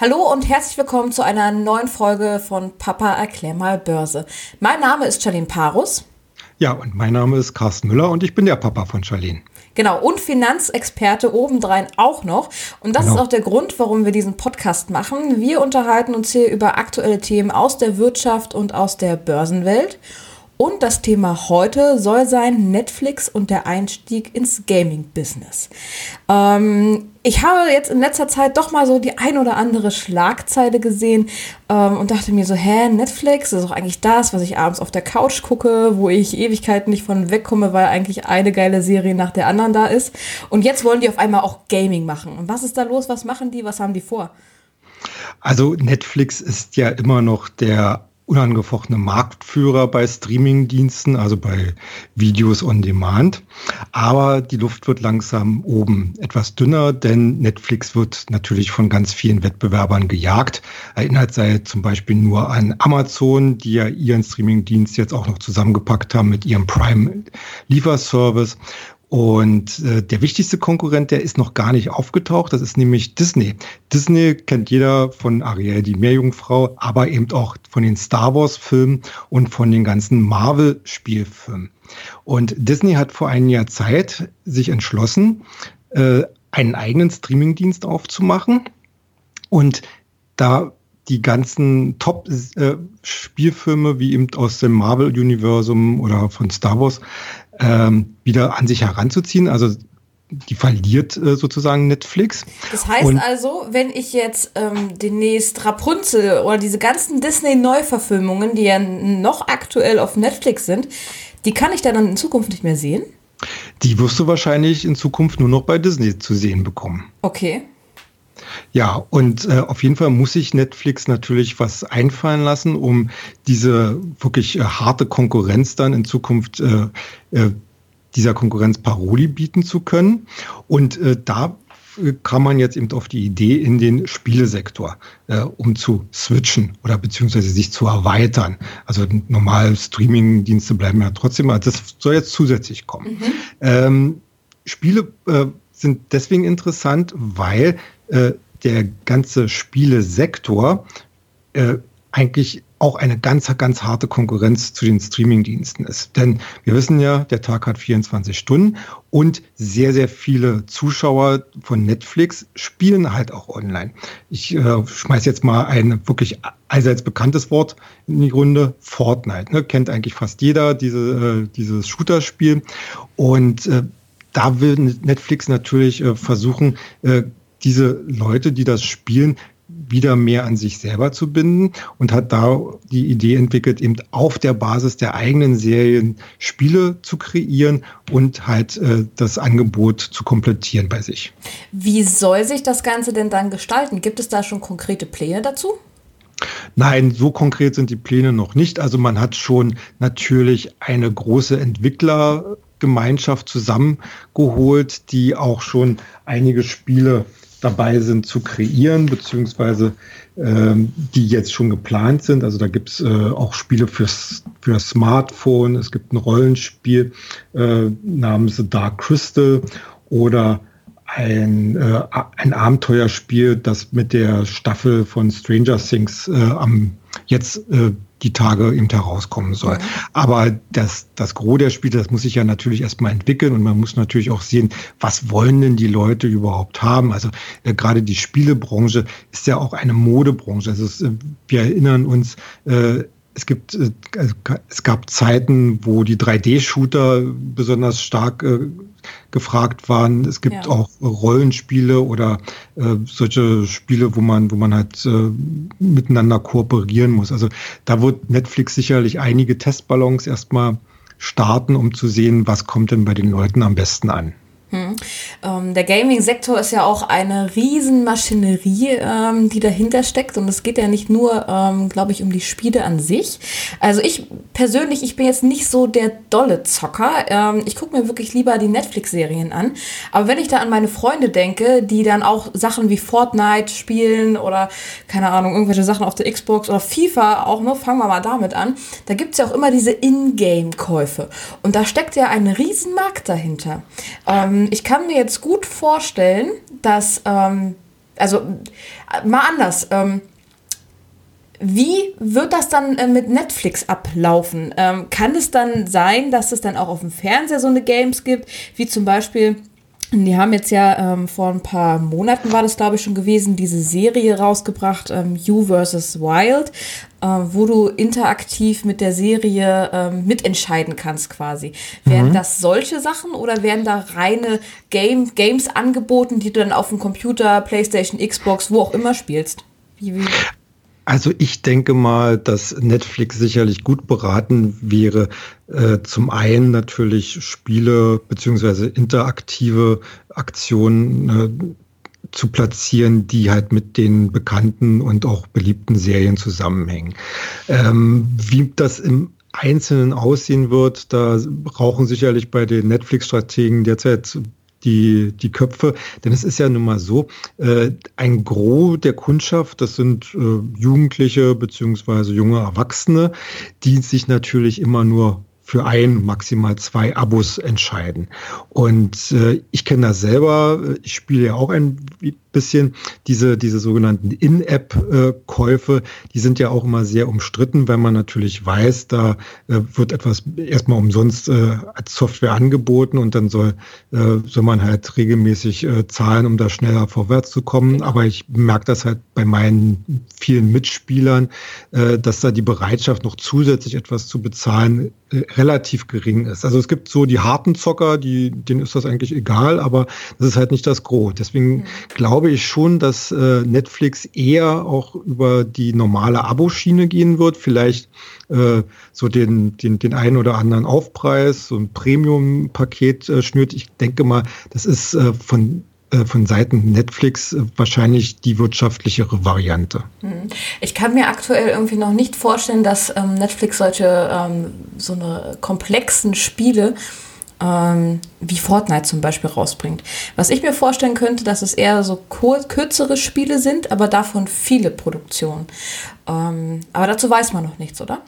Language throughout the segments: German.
Hallo und herzlich willkommen zu einer neuen Folge von Papa erklär mal Börse. Mein Name ist Charlene Parus. Ja, und mein Name ist Carsten Müller und ich bin der Papa von Charlene. Genau, und Finanzexperte obendrein auch noch. Und das genau. ist auch der Grund, warum wir diesen Podcast machen. Wir unterhalten uns hier über aktuelle Themen aus der Wirtschaft und aus der Börsenwelt. Und das Thema heute soll sein Netflix und der Einstieg ins Gaming-Business. Ähm, ich habe jetzt in letzter Zeit doch mal so die ein oder andere Schlagzeile gesehen ähm, und dachte mir so, hä, Netflix ist doch eigentlich das, was ich abends auf der Couch gucke, wo ich Ewigkeiten nicht von wegkomme, weil eigentlich eine geile Serie nach der anderen da ist. Und jetzt wollen die auf einmal auch Gaming machen. Und was ist da los? Was machen die? Was haben die vor? Also Netflix ist ja immer noch der unangefochtene Marktführer bei Streamingdiensten, also bei Videos on Demand. Aber die Luft wird langsam oben etwas dünner, denn Netflix wird natürlich von ganz vielen Wettbewerbern gejagt. Erinnert sei zum Beispiel nur an Amazon, die ja ihren Streamingdienst jetzt auch noch zusammengepackt haben mit ihrem Prime-Lieferservice. Und äh, der wichtigste Konkurrent, der ist noch gar nicht aufgetaucht, das ist nämlich Disney. Disney kennt jeder von Ariel, die Meerjungfrau, aber eben auch von den Star Wars-Filmen und von den ganzen Marvel-Spielfilmen. Und Disney hat vor einem Jahr Zeit sich entschlossen, äh, einen eigenen Streamingdienst aufzumachen. Und da die ganzen Top-Spielfilme, äh, wie eben aus dem Marvel-Universum oder von Star Wars, ähm, wieder an sich heranzuziehen. Also die verliert äh, sozusagen Netflix. Das heißt Und also, wenn ich jetzt ähm, demnächst Rapunzel oder diese ganzen Disney-Neuverfilmungen, die ja noch aktuell auf Netflix sind, die kann ich dann in Zukunft nicht mehr sehen? Die wirst du wahrscheinlich in Zukunft nur noch bei Disney zu sehen bekommen. Okay. Ja, und äh, auf jeden Fall muss sich Netflix natürlich was einfallen lassen, um diese wirklich äh, harte Konkurrenz dann in Zukunft äh, äh, dieser Konkurrenz Paroli bieten zu können. Und äh, da kam man jetzt eben auf die Idee in den Spielesektor, äh, um zu switchen oder beziehungsweise sich zu erweitern. Also normal Streaming-Dienste bleiben ja trotzdem, aber das soll jetzt zusätzlich kommen. Mhm. Ähm, Spiele äh, sind deswegen interessant, weil äh, der ganze Spielesektor äh, eigentlich auch eine ganz, ganz harte Konkurrenz zu den Streamingdiensten ist. Denn wir wissen ja, der Tag hat 24 Stunden und sehr, sehr viele Zuschauer von Netflix spielen halt auch online. Ich äh, schmeiß jetzt mal ein wirklich allseits bekanntes Wort in die Runde, Fortnite. Ne? Kennt eigentlich fast jeder diese, äh, dieses Shooter-Spiel. Und äh, da will Netflix natürlich äh, versuchen, äh, diese Leute, die das spielen, wieder mehr an sich selber zu binden und hat da die Idee entwickelt, eben auf der Basis der eigenen Serien Spiele zu kreieren und halt äh, das Angebot zu komplettieren bei sich. Wie soll sich das Ganze denn dann gestalten? Gibt es da schon konkrete Pläne dazu? Nein, so konkret sind die Pläne noch nicht. Also man hat schon natürlich eine große Entwicklergemeinschaft zusammengeholt, die auch schon einige Spiele dabei sind zu kreieren, beziehungsweise ähm, die jetzt schon geplant sind. Also da gibt es äh, auch Spiele fürs, für Smartphone. Es gibt ein Rollenspiel äh, namens The Dark Crystal oder ein, äh, ein Abenteuerspiel, das mit der Staffel von Stranger Things äh, am jetzt äh, die Tage eben herauskommen soll. Mhm. Aber das, das Gros der Spiele, das muss sich ja natürlich erstmal entwickeln und man muss natürlich auch sehen, was wollen denn die Leute überhaupt haben. Also äh, gerade die Spielebranche ist ja auch eine Modebranche. Also es, äh, wir erinnern uns, äh, es gibt, äh, also es gab Zeiten, wo die 3D-Shooter besonders stark äh, gefragt waren. Es gibt ja. auch Rollenspiele oder äh, solche Spiele, wo man, wo man halt äh, miteinander kooperieren muss. Also da wird Netflix sicherlich einige Testballons erstmal starten, um zu sehen, was kommt denn bei den Leuten am besten an. Hm. Ähm, der Gaming-Sektor ist ja auch eine Riesenmaschinerie, ähm, die dahinter steckt. Und es geht ja nicht nur, ähm, glaube ich, um die Spiele an sich. Also ich persönlich, ich bin jetzt nicht so der dolle Zocker. Ähm, ich gucke mir wirklich lieber die Netflix-Serien an. Aber wenn ich da an meine Freunde denke, die dann auch Sachen wie Fortnite spielen oder, keine Ahnung, irgendwelche Sachen auf der Xbox oder FIFA auch, nur, fangen wir mal damit an. Da gibt es ja auch immer diese Ingame-Käufe. Und da steckt ja ein Riesenmarkt dahinter. Ähm, ich kann mir jetzt gut vorstellen, dass, ähm, also äh, mal anders. Ähm, wie wird das dann äh, mit Netflix ablaufen? Ähm, kann es dann sein, dass es dann auch auf dem Fernseher so eine Games gibt, wie zum Beispiel die haben jetzt ja ähm, vor ein paar Monaten war das, glaube ich, schon gewesen, diese Serie rausgebracht, ähm, You vs. Wild, äh, wo du interaktiv mit der Serie ähm, mitentscheiden kannst quasi. Mhm. Werden das solche Sachen oder werden da reine Game, Games angeboten, die du dann auf dem Computer, Playstation, Xbox, wo auch immer spielst? Wie, wie? Also ich denke mal, dass Netflix sicherlich gut beraten wäre, äh, zum einen natürlich Spiele beziehungsweise interaktive Aktionen äh, zu platzieren, die halt mit den bekannten und auch beliebten Serien zusammenhängen. Ähm, wie das im Einzelnen aussehen wird, da brauchen sicherlich bei den Netflix-Strategen derzeit die, die Köpfe. Denn es ist ja nun mal so, äh, ein Gros der Kundschaft, das sind äh, Jugendliche beziehungsweise junge Erwachsene, die sich natürlich immer nur für ein, maximal zwei Abos entscheiden. Und äh, ich kenne das selber, ich spiele ja auch ein bisschen diese, diese sogenannten In-App-Käufe, die sind ja auch immer sehr umstritten, wenn man natürlich weiß, da äh, wird etwas erstmal umsonst äh, als Software angeboten und dann soll, äh, soll man halt regelmäßig äh, zahlen, um da schneller vorwärts zu kommen. Genau. Aber ich merke das halt bei meinen vielen Mitspielern, äh, dass da die Bereitschaft, noch zusätzlich etwas zu bezahlen, relativ gering ist. Also es gibt so die harten Zocker, die, denen ist das eigentlich egal, aber das ist halt nicht das Gros. Deswegen mhm. glaube ich schon, dass äh, Netflix eher auch über die normale Aboschiene gehen wird. Vielleicht äh, so den, den, den einen oder anderen Aufpreis, so ein Premium-Paket äh, schnürt. Ich denke mal, das ist äh, von von Seiten Netflix äh, wahrscheinlich die wirtschaftlichere Variante. Hm. Ich kann mir aktuell irgendwie noch nicht vorstellen, dass ähm, Netflix solche ähm, so eine komplexen Spiele ähm, wie Fortnite zum Beispiel rausbringt. Was ich mir vorstellen könnte, dass es eher so kürzere Spiele sind, aber davon viele Produktionen. Ähm, aber dazu weiß man noch nichts, oder?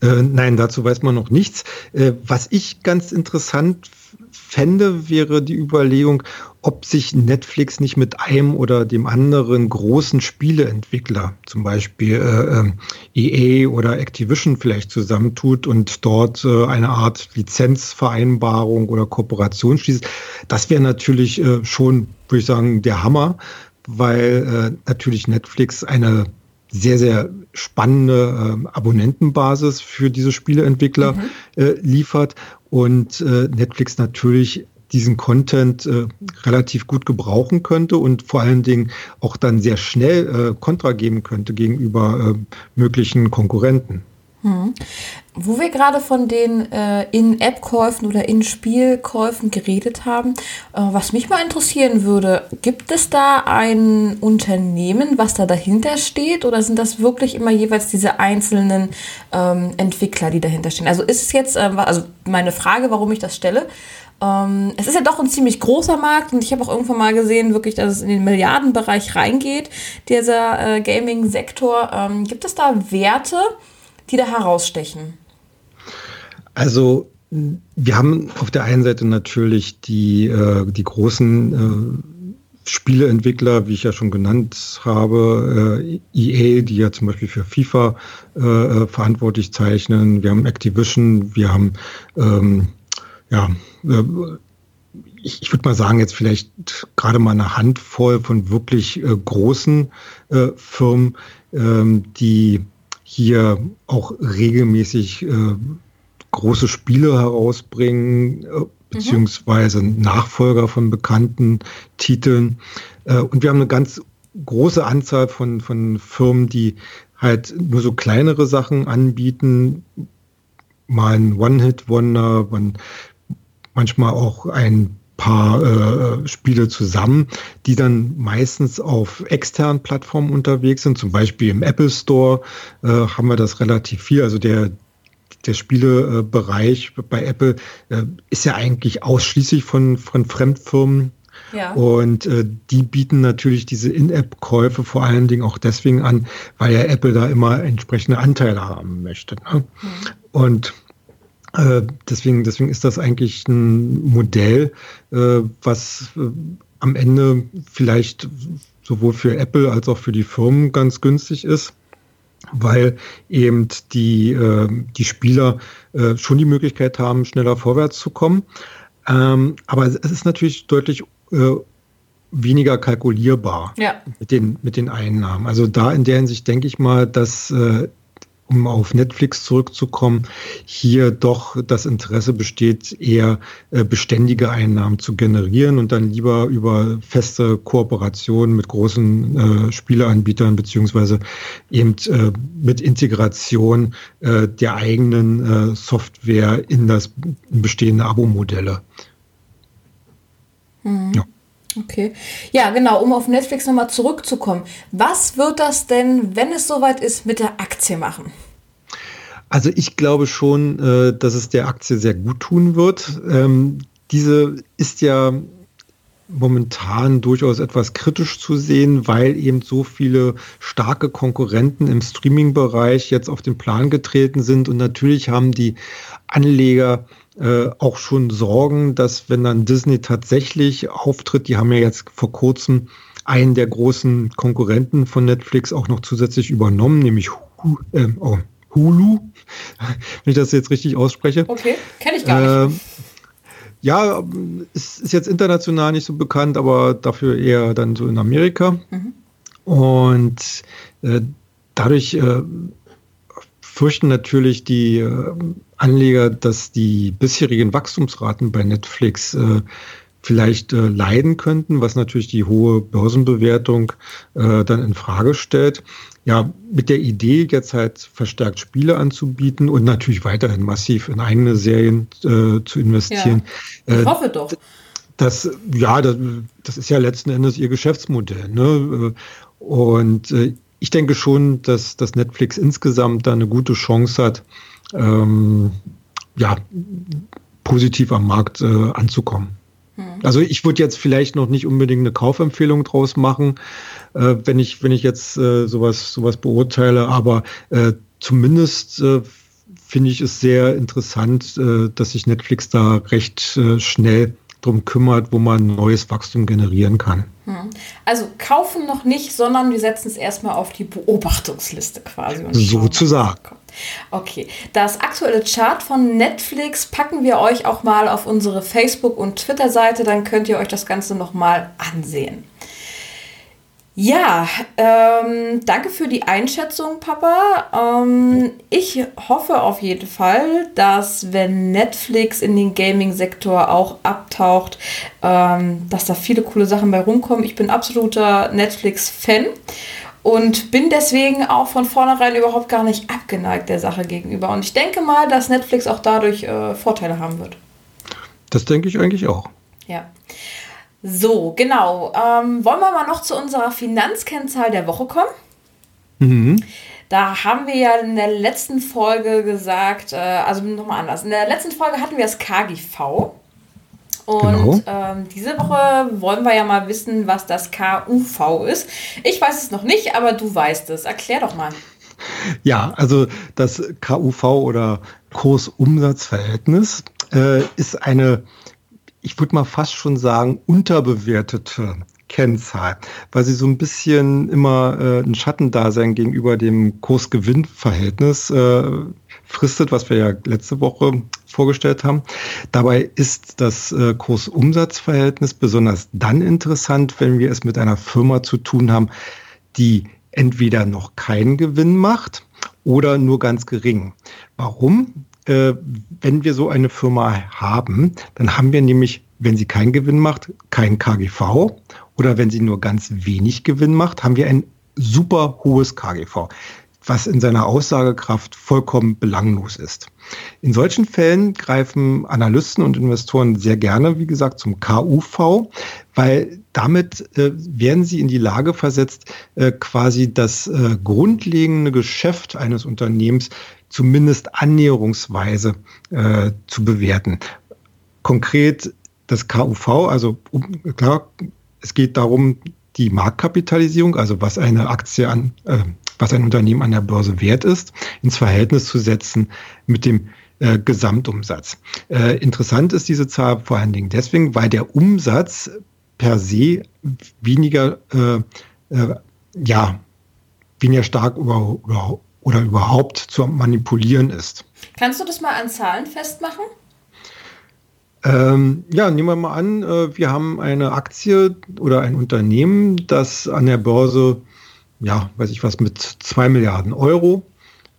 Äh, nein, dazu weiß man noch nichts. Äh, was ich ganz interessant fände, wäre die Überlegung, ob sich Netflix nicht mit einem oder dem anderen großen Spieleentwickler, zum Beispiel äh, EA ähm, e oder Activision vielleicht zusammentut und dort äh, eine Art Lizenzvereinbarung oder Kooperation schließt. Das wäre natürlich äh, schon, würde ich sagen, der Hammer, weil äh, natürlich Netflix eine sehr, sehr spannende äh, Abonnentenbasis für diese Spieleentwickler mhm. äh, liefert und äh, Netflix natürlich diesen Content äh, relativ gut gebrauchen könnte und vor allen Dingen auch dann sehr schnell äh, Kontra geben könnte gegenüber äh, möglichen Konkurrenten. Hm. Wo wir gerade von den äh, In-App-Käufen oder In-Spiel-Käufen geredet haben, äh, was mich mal interessieren würde, gibt es da ein Unternehmen, was da dahinter steht oder sind das wirklich immer jeweils diese einzelnen ähm, Entwickler, die dahinter stehen? Also ist es jetzt, äh, also meine Frage, warum ich das stelle, ähm, es ist ja doch ein ziemlich großer Markt und ich habe auch irgendwann mal gesehen, wirklich, dass es in den Milliardenbereich reingeht, dieser äh, Gaming-Sektor. Ähm, gibt es da Werte? die da herausstechen? Also wir haben auf der einen Seite natürlich die, äh, die großen äh, Spieleentwickler, wie ich ja schon genannt habe, äh, EA, die ja zum Beispiel für FIFA äh, äh, verantwortlich zeichnen. Wir haben Activision, wir haben ähm, ja äh, ich, ich würde mal sagen, jetzt vielleicht gerade mal eine Handvoll von wirklich äh, großen äh, Firmen, ähm, die hier auch regelmäßig äh, große Spiele herausbringen, äh, beziehungsweise Nachfolger von bekannten Titeln. Äh, und wir haben eine ganz große Anzahl von, von Firmen, die halt nur so kleinere Sachen anbieten, mal ein One-Hit-Wonder, manchmal auch ein paar äh, Spiele zusammen, die dann meistens auf externen Plattformen unterwegs sind. Zum Beispiel im Apple Store äh, haben wir das relativ viel. Also der der Spielebereich bei Apple äh, ist ja eigentlich ausschließlich von, von Fremdfirmen ja. Und äh, die bieten natürlich diese In-App-Käufe vor allen Dingen auch deswegen an, weil ja Apple da immer entsprechende Anteile haben möchte. Ne? Mhm. Und deswegen, deswegen ist das eigentlich ein Modell, äh, was äh, am Ende vielleicht sowohl für Apple als auch für die Firmen ganz günstig ist weil eben die, äh, die Spieler äh, schon die Möglichkeit haben, schneller vorwärts zu kommen. Ähm, aber es ist natürlich deutlich äh, weniger kalkulierbar ja. mit, den, mit den Einnahmen. Also da in der Hinsicht denke ich mal, dass äh, um auf Netflix zurückzukommen, hier doch das Interesse besteht, eher äh, beständige Einnahmen zu generieren und dann lieber über feste Kooperationen mit großen äh, Spieleanbietern beziehungsweise eben äh, mit Integration äh, der eigenen äh, Software in das bestehende Abo-Modelle. Mhm. Ja. Okay. Ja, genau, um auf Netflix nochmal zurückzukommen. Was wird das denn, wenn es soweit ist, mit der Aktie machen? Also ich glaube schon, äh, dass es der Aktie sehr gut tun wird. Ähm, diese ist ja momentan durchaus etwas kritisch zu sehen, weil eben so viele starke Konkurrenten im Streaming-Bereich jetzt auf den Plan getreten sind. Und natürlich haben die Anleger äh, auch schon Sorgen, dass wenn dann Disney tatsächlich auftritt, die haben ja jetzt vor kurzem einen der großen Konkurrenten von Netflix auch noch zusätzlich übernommen, nämlich äh, oh, Hulu, wenn ich das jetzt richtig ausspreche. Okay, kenne ich gar nicht. Äh, ja, es ist jetzt international nicht so bekannt, aber dafür eher dann so in Amerika. Mhm. Und äh, dadurch äh, fürchten natürlich die äh, Anleger, dass die bisherigen Wachstumsraten bei Netflix äh, vielleicht äh, leiden könnten, was natürlich die hohe Börsenbewertung äh, dann in Frage stellt. Ja, mit der Idee, jetzt halt verstärkt Spiele anzubieten und natürlich weiterhin massiv in eigene Serien äh, zu investieren. Ja, ich äh, hoffe doch. Das, ja, das, das, ist ja letzten Endes ihr Geschäftsmodell. Ne? Und ich denke schon, dass, dass Netflix insgesamt da eine gute Chance hat, ähm, ja, positiv am Markt äh, anzukommen. Also ich würde jetzt vielleicht noch nicht unbedingt eine Kaufempfehlung draus machen, äh, wenn ich wenn ich jetzt äh, sowas sowas beurteile, aber äh, zumindest äh, finde ich es sehr interessant, äh, dass sich Netflix da recht äh, schnell drum kümmert, wo man neues Wachstum generieren kann. Also kaufen noch nicht, sondern wir setzen es erstmal auf die Beobachtungsliste quasi. Sozusagen. Okay, das aktuelle Chart von Netflix packen wir euch auch mal auf unsere Facebook- und Twitter-Seite, dann könnt ihr euch das Ganze nochmal ansehen. Ja, ähm, danke für die Einschätzung, Papa. Ähm, ich hoffe auf jeden Fall, dass wenn Netflix in den Gaming-Sektor auch abtaucht, ähm, dass da viele coole Sachen bei rumkommen. Ich bin absoluter Netflix-Fan und bin deswegen auch von vornherein überhaupt gar nicht abgeneigt der Sache gegenüber. Und ich denke mal, dass Netflix auch dadurch äh, Vorteile haben wird. Das denke ich eigentlich auch. Ja. So, genau. Ähm, wollen wir mal noch zu unserer Finanzkennzahl der Woche kommen? Mhm. Da haben wir ja in der letzten Folge gesagt, äh, also nochmal anders. In der letzten Folge hatten wir das KGV. Und genau. ähm, diese Woche wollen wir ja mal wissen, was das KUV ist. Ich weiß es noch nicht, aber du weißt es. Erklär doch mal. Ja, also das KUV oder Kursumsatzverhältnis äh, ist eine ich würde mal fast schon sagen, unterbewertete Kennzahl, weil sie so ein bisschen immer äh, ein Schattendasein gegenüber dem Kurs-Gewinn-Verhältnis äh, fristet, was wir ja letzte Woche vorgestellt haben. Dabei ist das äh, Kurs-Umsatz-Verhältnis besonders dann interessant, wenn wir es mit einer Firma zu tun haben, die entweder noch keinen Gewinn macht oder nur ganz gering. Warum? Äh, wenn wir so eine Firma haben, dann haben wir nämlich, wenn sie keinen Gewinn macht, kein KGV oder wenn sie nur ganz wenig Gewinn macht, haben wir ein super hohes KGV, was in seiner Aussagekraft vollkommen belanglos ist. In solchen Fällen greifen Analysten und Investoren sehr gerne, wie gesagt, zum KUV, weil damit äh, werden sie in die Lage versetzt, äh, quasi das äh, grundlegende Geschäft eines Unternehmens zumindest annäherungsweise äh, zu bewerten. Konkret das KUV, also klar, es geht darum, die Marktkapitalisierung, also was eine Aktie an, äh, was ein Unternehmen an der Börse wert ist, ins Verhältnis zu setzen mit dem äh, Gesamtumsatz. Äh, interessant ist diese Zahl vor allen Dingen deswegen, weil der Umsatz per se weniger äh, äh, ja, weniger stark über, über, oder überhaupt zu manipulieren ist. Kannst du das mal an Zahlen festmachen? Ähm, ja, nehmen wir mal an, äh, wir haben eine Aktie oder ein Unternehmen, das an der Börse, ja, weiß ich was, mit 2 Milliarden Euro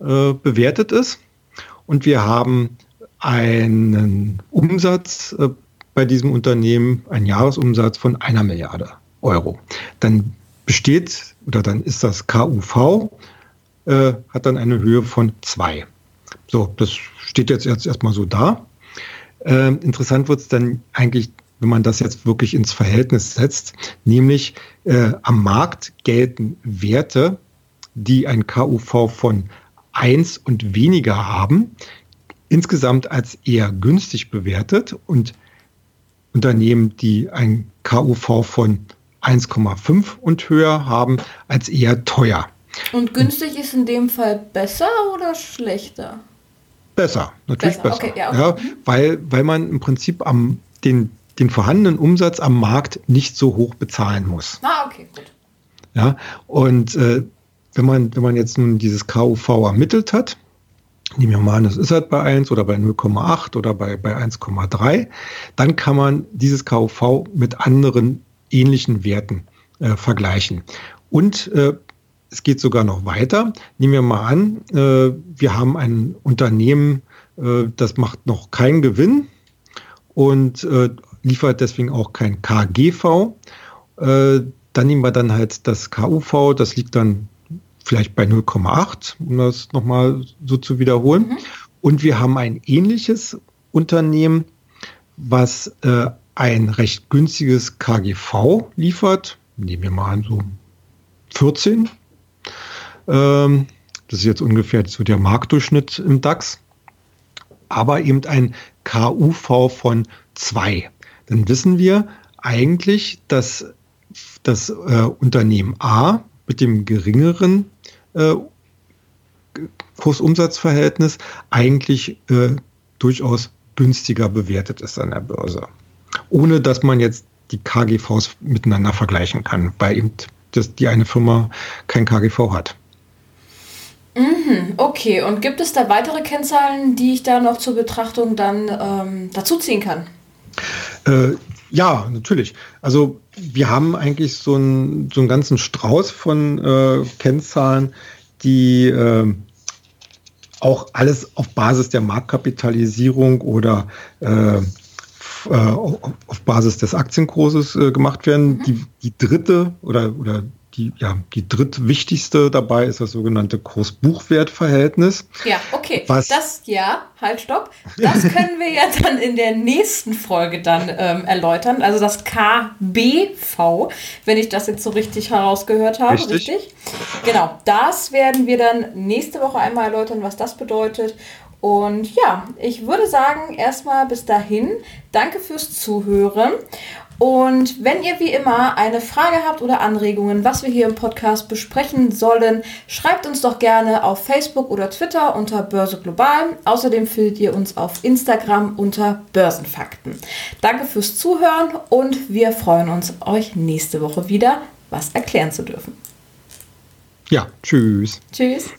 äh, bewertet ist. Und wir haben einen Umsatz äh, bei diesem Unternehmen, einen Jahresumsatz von einer Milliarde Euro. Dann besteht oder dann ist das KUV, äh, hat dann eine Höhe von 2. So, das steht jetzt erstmal so da. Äh, interessant wird es dann eigentlich, wenn man das jetzt wirklich ins Verhältnis setzt, nämlich äh, am Markt gelten Werte, die ein KUV von 1 und weniger haben, insgesamt als eher günstig bewertet und Unternehmen, die ein KUV von 1,5 und höher haben, als eher teuer. Und günstig ist in dem Fall besser oder schlechter? Besser, natürlich besser. besser. Okay, ja, okay. ja, weil, weil man im Prinzip am, den, den vorhandenen Umsatz am Markt nicht so hoch bezahlen muss. Ah, okay, gut. Ja, und äh, wenn, man, wenn man jetzt nun dieses KUV ermittelt hat, nehmen wir mal an, das ist halt bei 1 oder bei 0,8 oder bei, bei 1,3, dann kann man dieses KUV mit anderen ähnlichen Werten äh, vergleichen. Und äh, es geht sogar noch weiter. Nehmen wir mal an, äh, wir haben ein Unternehmen, äh, das macht noch keinen Gewinn und äh, liefert deswegen auch kein KGV. Äh, dann nehmen wir dann halt das KUV, das liegt dann vielleicht bei 0,8, um das nochmal so zu wiederholen. Mhm. Und wir haben ein ähnliches Unternehmen, was äh, ein recht günstiges KGV liefert. Nehmen wir mal an, so 14 ähm, das ist jetzt ungefähr so der Marktdurchschnitt im DAX. Aber eben ein KUV von 2. Dann wissen wir eigentlich, dass das äh, Unternehmen A mit dem geringeren äh, Kursumsatzverhältnis eigentlich äh, durchaus günstiger bewertet ist an der Börse. Ohne dass man jetzt die KGVs miteinander vergleichen kann, weil eben das, die eine Firma kein KGV hat. Mhm, okay, und gibt es da weitere Kennzahlen, die ich da noch zur Betrachtung dann ähm, dazuziehen kann? Äh, ja, natürlich. Also wir haben eigentlich so, ein, so einen ganzen Strauß von äh, Kennzahlen, die äh, auch alles auf Basis der Marktkapitalisierung oder äh, äh auf Basis des Aktienkurses äh, gemacht werden. Mhm. Die, die dritte oder, oder die, ja, die drittwichtigste dabei ist das sogenannte Kurs-Buchwert-Verhältnis. Ja, okay. Was das, ja, halt, stopp. Das können wir ja dann in der nächsten Folge dann ähm, erläutern. Also das KBV, wenn ich das jetzt so richtig herausgehört habe, richtig? richtig? Genau, das werden wir dann nächste Woche einmal erläutern, was das bedeutet. Und ja, ich würde sagen, erstmal bis dahin, danke fürs Zuhören. Und wenn ihr wie immer eine Frage habt oder Anregungen, was wir hier im Podcast besprechen sollen, schreibt uns doch gerne auf Facebook oder Twitter unter Börse Global. Außerdem findet ihr uns auf Instagram unter Börsenfakten. Danke fürs Zuhören und wir freuen uns, euch nächste Woche wieder was erklären zu dürfen. Ja, tschüss. Tschüss.